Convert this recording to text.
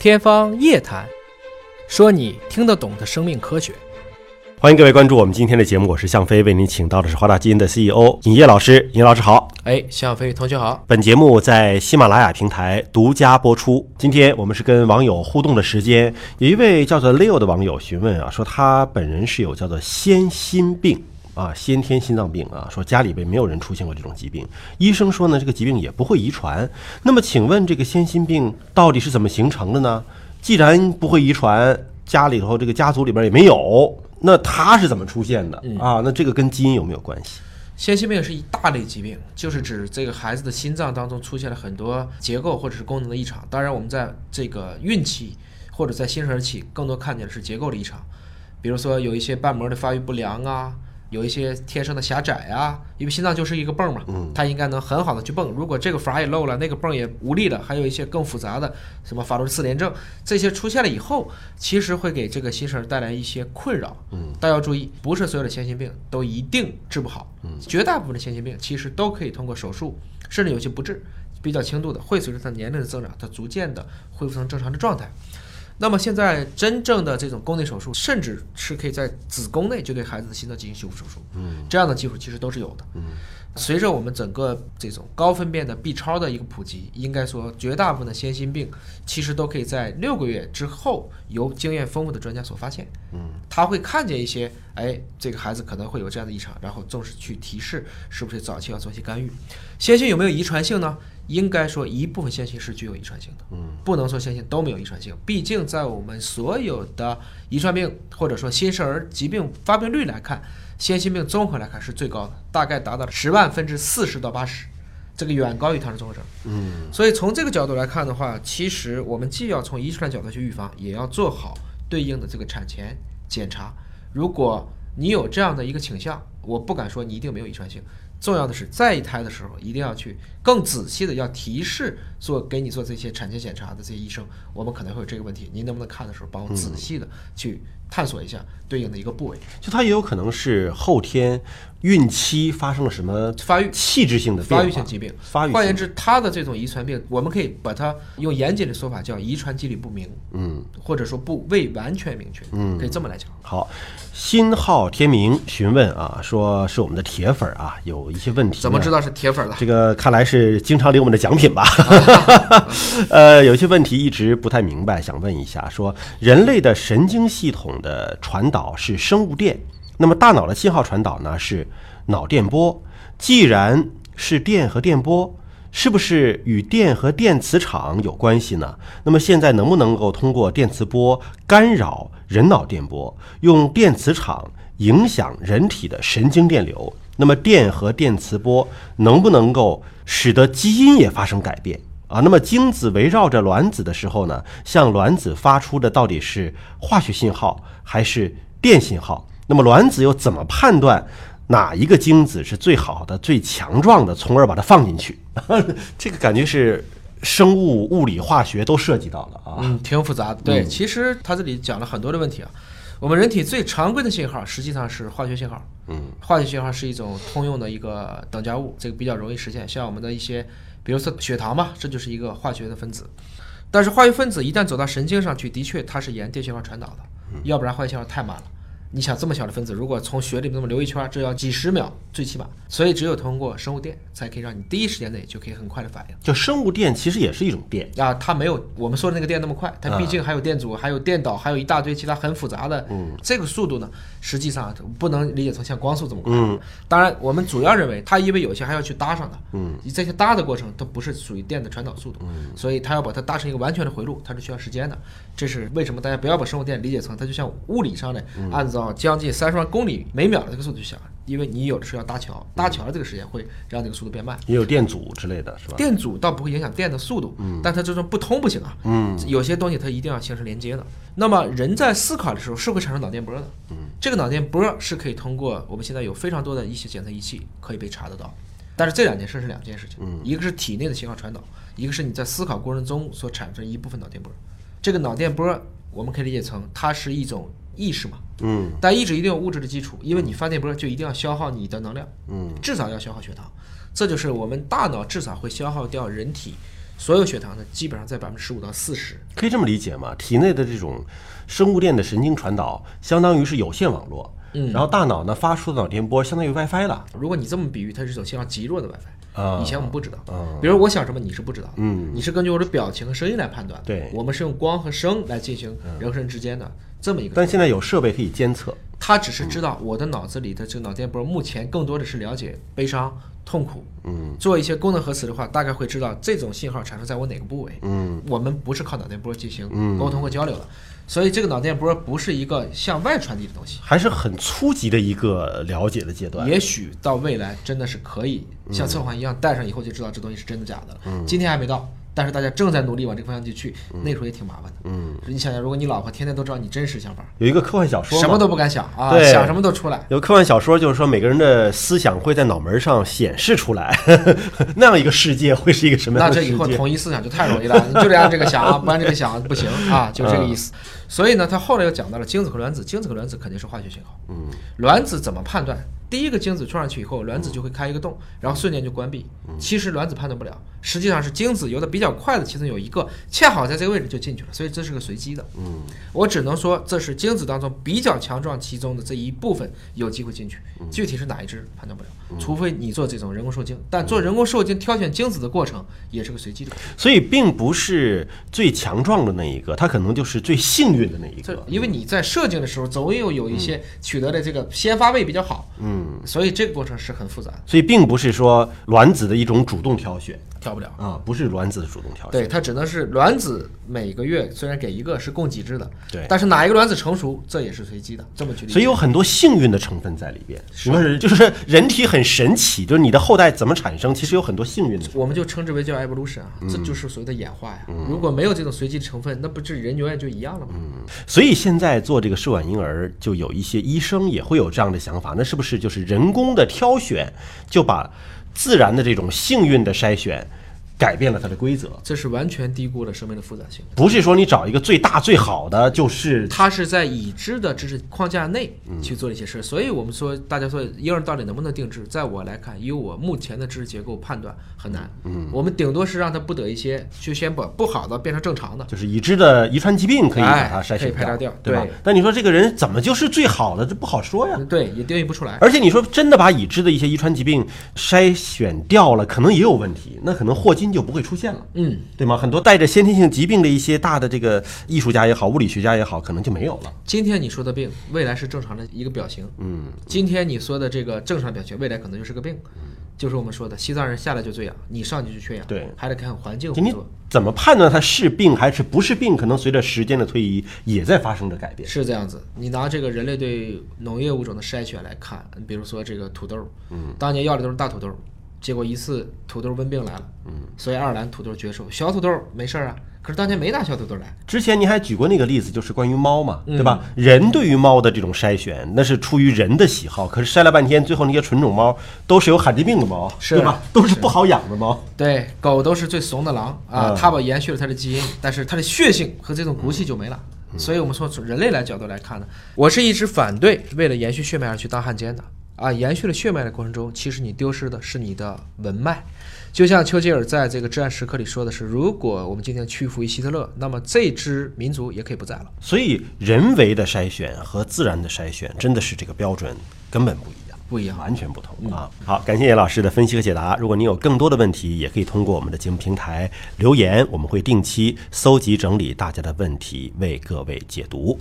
天方夜谭，说你听得懂的生命科学。欢迎各位关注我们今天的节目，我是向飞，为您请到的是华大基因的 CEO 尹烨老师。尹老师好，哎，向飞同学好。本节目在喜马拉雅平台独家播出。今天我们是跟网友互动的时间，有一位叫做 Leo 的网友询问啊，说他本人是有叫做先心病啊，先天心脏病啊，说家里边没有人出现过这种疾病，医生说呢，这个疾病也不会遗传。那么请问这个先心病到底是怎么形成的呢？既然不会遗传，家里头这个家族里边也没有。那它是怎么出现的啊？那这个跟基因有没有关系？先心病是一大类疾病，就是指这个孩子的心脏当中出现了很多结构或者是功能的异常。当然，我们在这个孕期或者在新生儿期，更多看见的是结构的异常，比如说有一些瓣膜的发育不良啊。有一些天生的狭窄啊，因为心脏就是一个泵嘛，它应该能很好的去泵。如果这个阀也漏了，那个泵也无力了，还有一些更复杂的什么法洛四联症，这些出现了以后，其实会给这个新生儿带来一些困扰。嗯，大家要注意，不是所有的先心病都一定治不好。嗯，绝大部分的先心病其实都可以通过手术，甚至有些不治，比较轻度的，会随着他年龄的增长，它逐渐的恢复成正常的状态。那么现在真正的这种宫内手术，甚至是可以在子宫内就对孩子的心脏进行修复手术，嗯，这样的技术其实都是有的，嗯，随着我们整个这种高分辨的 B 超的一个普及，应该说绝大部分的先心病其实都可以在六个月之后由经验丰富的专家所发现，嗯，他会看见一些，哎，这个孩子可能会有这样的异常，然后重视去提示是不是早期要做一些干预。先心有没有遗传性呢？应该说，一部分先心是具有遗传性的，嗯，不能说先心都没有遗传性。毕竟，在我们所有的遗传病或者说新生儿疾病发病率来看，先心病综合来看是最高的，大概达到了十万分之四十到八十，这个远高于唐氏综合征。嗯，所以从这个角度来看的话，其实我们既要从遗传角度去预防，也要做好对应的这个产前检查。如果你有这样的一个倾向，我不敢说你一定没有遗传性。重要的是，在一胎的时候，一定要去更仔细的要提示做给你做这些产前检查的这些医生，我们可能会有这个问题，您能不能看的时候帮我仔细的去探索一下对应的一个部位？就它也有可能是后天孕期发生了什么发育器质性的发育性疾病。发育。换言之，它的这种遗传病，我们可以把它用严谨的说法叫遗传机理不明，嗯，或者说不未完全明确，嗯，可以这么来讲。好。新号天明询问啊，说是我们的铁粉啊，有一些问题。怎么知道是铁粉的？这个看来是经常领我们的奖品吧？呃，有些问题一直不太明白，想问一下。说人类的神经系统的传导是生物电，那么大脑的信号传导呢是脑电波。既然是电和电波。是不是与电和电磁场有关系呢？那么现在能不能够通过电磁波干扰人脑电波，用电磁场影响人体的神经电流？那么电和电磁波能不能够使得基因也发生改变啊？那么精子围绕着卵子的时候呢，向卵子发出的到底是化学信号还是电信号？那么卵子又怎么判断？哪一个精子是最好的、最强壮的，从而把它放进去？这个感觉是生物、物理、化学都涉及到了啊，嗯，挺复杂的。对，其实他这里讲了很多的问题啊。我们人体最常规的信号实际上是化学信号，嗯，化学信号是一种通用的一个等价物，这个比较容易实现。像我们的一些，比如说血糖嘛，这就是一个化学的分子。但是化学分子一旦走到神经上去，的确它是沿电信号传导的，要不然化学信号太慢了。你想这么小的分子，如果从血里面这么流一圈，这要几十秒最起码，所以只有通过生物电才可以让你第一时间内就可以很快的反应。就生物电其实也是一种电啊，它没有我们说的那个电那么快，它毕竟还有电阻，还有电导，还有一大堆其他很复杂的。嗯，这个速度呢，实际上不能理解成像光速这么快。嗯，当然我们主要认为它因为有些还要去搭上的。嗯，你这些搭的过程它不是属于电的传导速度。嗯，所以它要把它搭成一个完全的回路，它是需要时间的。这是为什么大家不要把生物电理解成它就像物理上的按照将近三十万。公里每秒的这个速度去想，因为你有的时候要搭桥，搭桥的这个时间会让这个速度变慢。也有电阻之类的是吧？电阻倒不会影响电的速度，嗯，但它这种不通不行啊，嗯，有些东西它一定要形成连接的。那么人在思考的时候是会产生脑电波的，嗯，这个脑电波是可以通过我们现在有非常多的一些检测仪器可以被查得到。但是这两件事是两件事情，嗯，一个是体内的信号传导，一个是你在思考过程中所产生一部分脑电波。这个脑电波我们可以理解成它是一种。意识嘛，嗯，但意识一定有物质的基础，因为你发电波就一定要消耗你的能量，嗯，至少要消耗血糖，这就是我们大脑至少会消耗掉人体所有血糖的基本上在百分之十五到四十。可以这么理解吗？体内的这种生物电的神经传导，相当于是有线网络，嗯，然后大脑呢发出的脑电波相当于 WiFi 了。如果你这么比喻，它是一种信号极弱的 WiFi。啊以前我们不知道，比如我想什么你是不知道，嗯你是根据我的表情和声音来判断的。对我们是用光和声来进行人和人之间的这么一个。但现在有设备可以监测，他只是知道我的脑子里的这个脑电波，目前更多的是了解悲伤、痛苦。嗯，做一些功能核磁的话，大概会知道这种信号产生在我哪个部位。嗯，我们不是靠脑电波进行沟通和交流的，所以这个脑电波不是一个向外传递的东西。还是很初级的一个了解的阶段。也许到未来真的是可以像测谎仪一样戴上以后就知道这东西是真的假的了。今天还没到，但是大家正在努力往这个方向去去，那时候也挺麻烦的。嗯，你想想，如果你老婆天天都知道你真实想法，有一个科幻小说，什么都不敢想啊，想什么都出来。有科幻小说，就是说每个人的思想会在脑门上显示出来，那样一个世界会是一个什么样那这以后？统一思想就太容易了，你就得按这个想啊，不按这个想不行啊，就这个意思。所以呢，他后来又讲到了精子和卵子，精子和卵子肯定是化学信号。嗯，卵子怎么判断？第一个精子撞上去以后，卵子就会开一个洞，然后瞬间就关闭。其实卵子判断不了，实际上是精子游的比较快的，其中有一个恰好在这个位置就进去了，所以这是个随机的。嗯，我只能说这是精子当中比较强壮其中的这一部分有机会进去，具体是哪一只判断不了，除非你做这种人工受精。但做人工受精挑选精子的过程也是个随机的。所以并不是最强壮的那一个，它可能就是最幸运的那一这个。因为你在射精的时候，总有有一些取得的这个先发位比较好，嗯，所以这个过程是很复杂的，所以并不是说卵子的一种主动挑选跳不了。啊，不是卵子的主动挑选。对，它只能是卵子每个月虽然给一个是供给制的，对但是哪一个卵子成熟，这也是随机的，这么去理解。所以有很多幸运的成分在里边，什么是？就是人体很神奇，就是你的后代怎么产生，其实有很多幸运的。我们就称之为叫 evolution 啊，这就是所谓的演化呀。如果没有这种随机的成分，那不是人永远就一样了吗？所以现在做这个试管婴儿，就有一些医生也会有这样的想法，那是不是就是人工的挑选，就把自然的这种幸运的筛选改变了它的规则？这是完全低估了生命的复杂性。不是说你找一个最大最好的就是它是在已知的知识框架内去做一些事，所以我们说，大家说婴儿到底能不能定制，在我来看，以我目前的知识结构判断很难。嗯，我们顶多是让它不得一些，就先把不好的变成正常的。就是已知的遗传疾病可以把它哎筛选掉对吧对？但你说这个人怎么就是最好的，这不好说呀。对，也定义不出来。而且你说真的把已知的一些遗传疾病筛选掉了，可能也有问题，那可能霍金就不会出现了。嗯，对吗？很多带着先天性疾病的一些大的这个艺术家也好，物理学家也好，可能就没有了。今天你说的病，未来是正常的一个表情。嗯，今天你说的这个正常表情，未来可能就是个病。就是我们说的，西藏人下来就这样，你上去就缺氧，对还得看环境就你。怎么判断它是病还是不是病？可能随着时间的推移，也在发生着改变。是这样子，你拿这个人类对农业物种的筛选来看，比如说这个土豆，嗯，当年要的都是大土豆，结果一次土豆瘟病来了，嗯，所以爱尔兰土豆绝收，小土豆没事儿啊，可是当年没拿小土豆来，之前您还举过那个例子，就是关于猫嘛，嗯。对吧？人对于猫的这种筛选，那是出于人的喜好，可是筛了半天，最后那些纯种猫都是有罕见病的猫，是。对吧？都是不好养的猫。对，狗都是最怂的狼啊，嗯。它把延续了它的基因，但是它的血性和这种骨气就没了。所以我们说从人类来角度来看呢，我是一直反对为了延续血脉而去当汉奸的啊。延续了血脉的过程中，其实你丢失的是你的文脉。就像丘吉尔在这个《至暗时刻》里说的是，如果我们今天屈服于希特勒，那么这支民族也可以不在了。所以人为的筛选和自然的筛选，真的是这个标准根本不一样。不一样完全不同啊！好，感谢叶老师的分析和解答。如果您有更多的问题，也可以通过我们的节目平台留言，我们会定期搜集整理大家的问题，为各位解读。